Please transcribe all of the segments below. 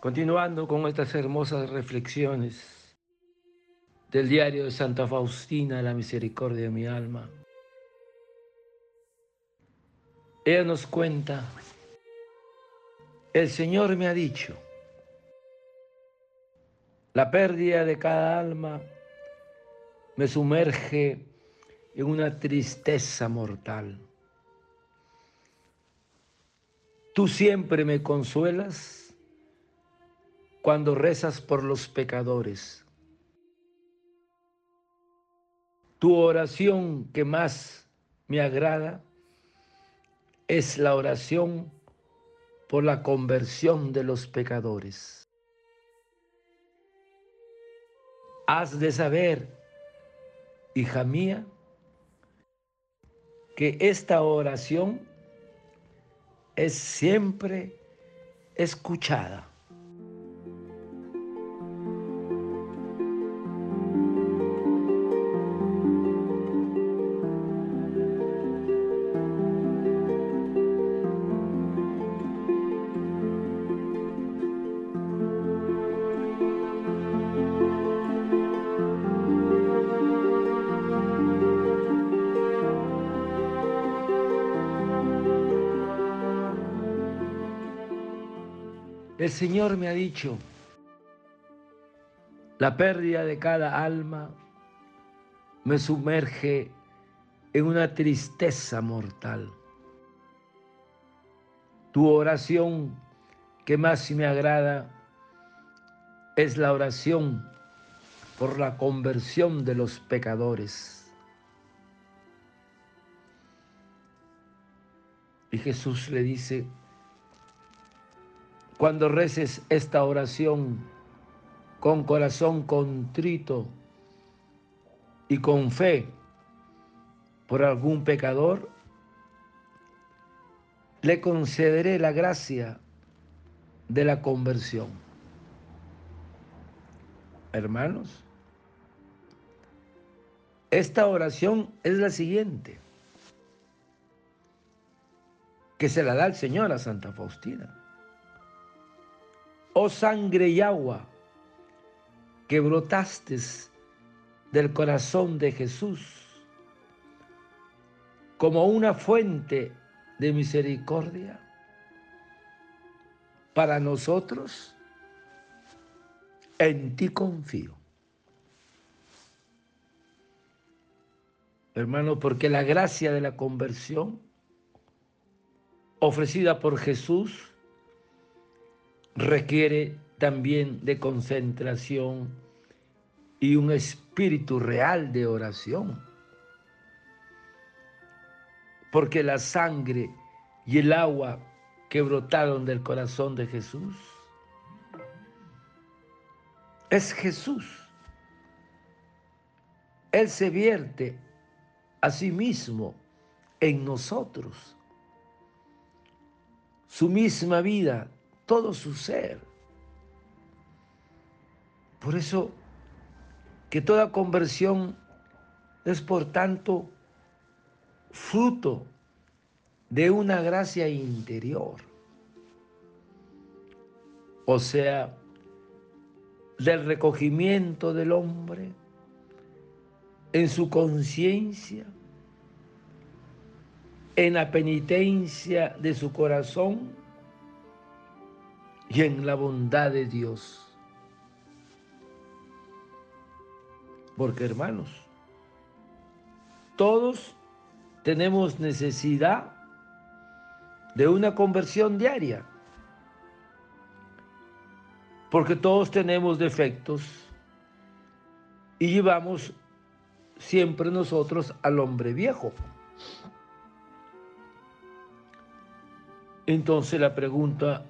Continuando con estas hermosas reflexiones del diario de Santa Faustina, la misericordia de mi alma. Ella nos cuenta, el Señor me ha dicho, la pérdida de cada alma me sumerge en una tristeza mortal. Tú siempre me consuelas cuando rezas por los pecadores. Tu oración que más me agrada es la oración por la conversión de los pecadores. Has de saber, hija mía, que esta oración es siempre escuchada. El Señor me ha dicho, la pérdida de cada alma me sumerge en una tristeza mortal. Tu oración que más me agrada es la oración por la conversión de los pecadores. Y Jesús le dice, cuando reces esta oración con corazón contrito y con fe por algún pecador, le concederé la gracia de la conversión. Hermanos, esta oración es la siguiente, que se la da el Señor a Santa Faustina oh sangre y agua que brotaste del corazón de Jesús como una fuente de misericordia para nosotros, en ti confío. Hermano, porque la gracia de la conversión ofrecida por Jesús requiere también de concentración y un espíritu real de oración. Porque la sangre y el agua que brotaron del corazón de Jesús es Jesús. Él se vierte a sí mismo en nosotros. Su misma vida todo su ser. Por eso que toda conversión es por tanto fruto de una gracia interior, o sea, del recogimiento del hombre en su conciencia, en la penitencia de su corazón y en la bondad de Dios. Porque hermanos, todos tenemos necesidad de una conversión diaria. Porque todos tenemos defectos y llevamos siempre nosotros al hombre viejo. Entonces la pregunta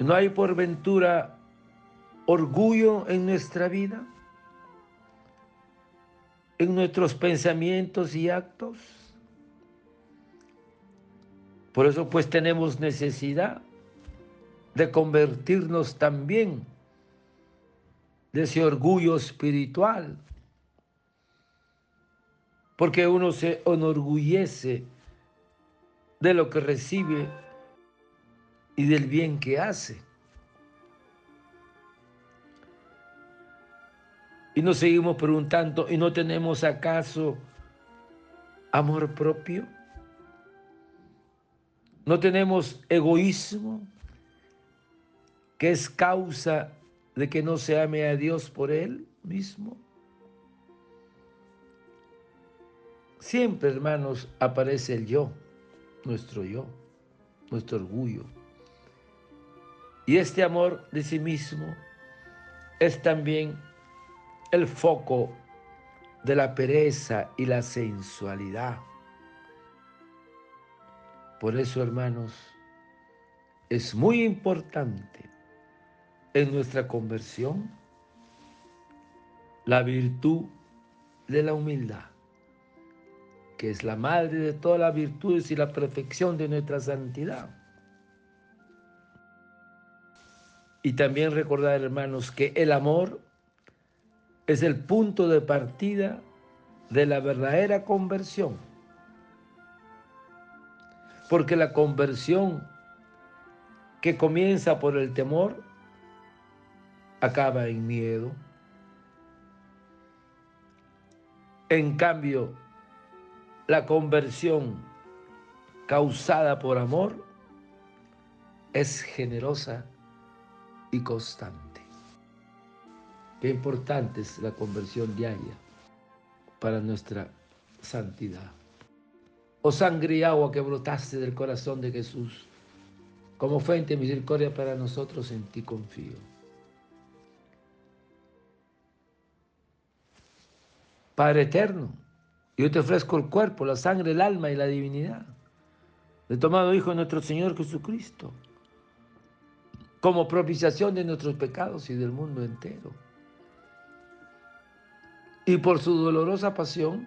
¿No hay por ventura orgullo en nuestra vida? ¿En nuestros pensamientos y actos? Por eso pues tenemos necesidad de convertirnos también de ese orgullo espiritual. Porque uno se enorgullece de lo que recibe y del bien que hace. Y nos seguimos preguntando, ¿y no tenemos acaso amor propio? ¿No tenemos egoísmo que es causa de que no se ame a Dios por Él mismo? Siempre, hermanos, aparece el yo, nuestro yo, nuestro orgullo. Y este amor de sí mismo es también el foco de la pereza y la sensualidad. Por eso, hermanos, es muy importante en nuestra conversión la virtud de la humildad, que es la madre de todas las virtudes y la perfección de nuestra santidad. Y también recordar, hermanos, que el amor es el punto de partida de la verdadera conversión. Porque la conversión que comienza por el temor acaba en miedo. En cambio, la conversión causada por amor es generosa y constante. Qué importante es la conversión diaria para nuestra santidad. Oh sangre y agua que brotaste del corazón de Jesús, como fuente de misericordia para nosotros, en ti confío. Padre eterno, yo te ofrezco el cuerpo, la sangre, el alma y la divinidad de tomado Hijo de nuestro Señor Jesucristo como propiciación de nuestros pecados y del mundo entero. Y por su dolorosa pasión,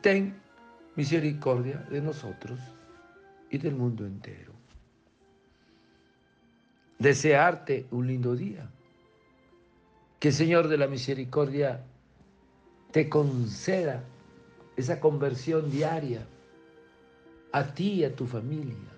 ten misericordia de nosotros y del mundo entero. Desearte un lindo día. Que el Señor de la Misericordia te conceda esa conversión diaria a ti y a tu familia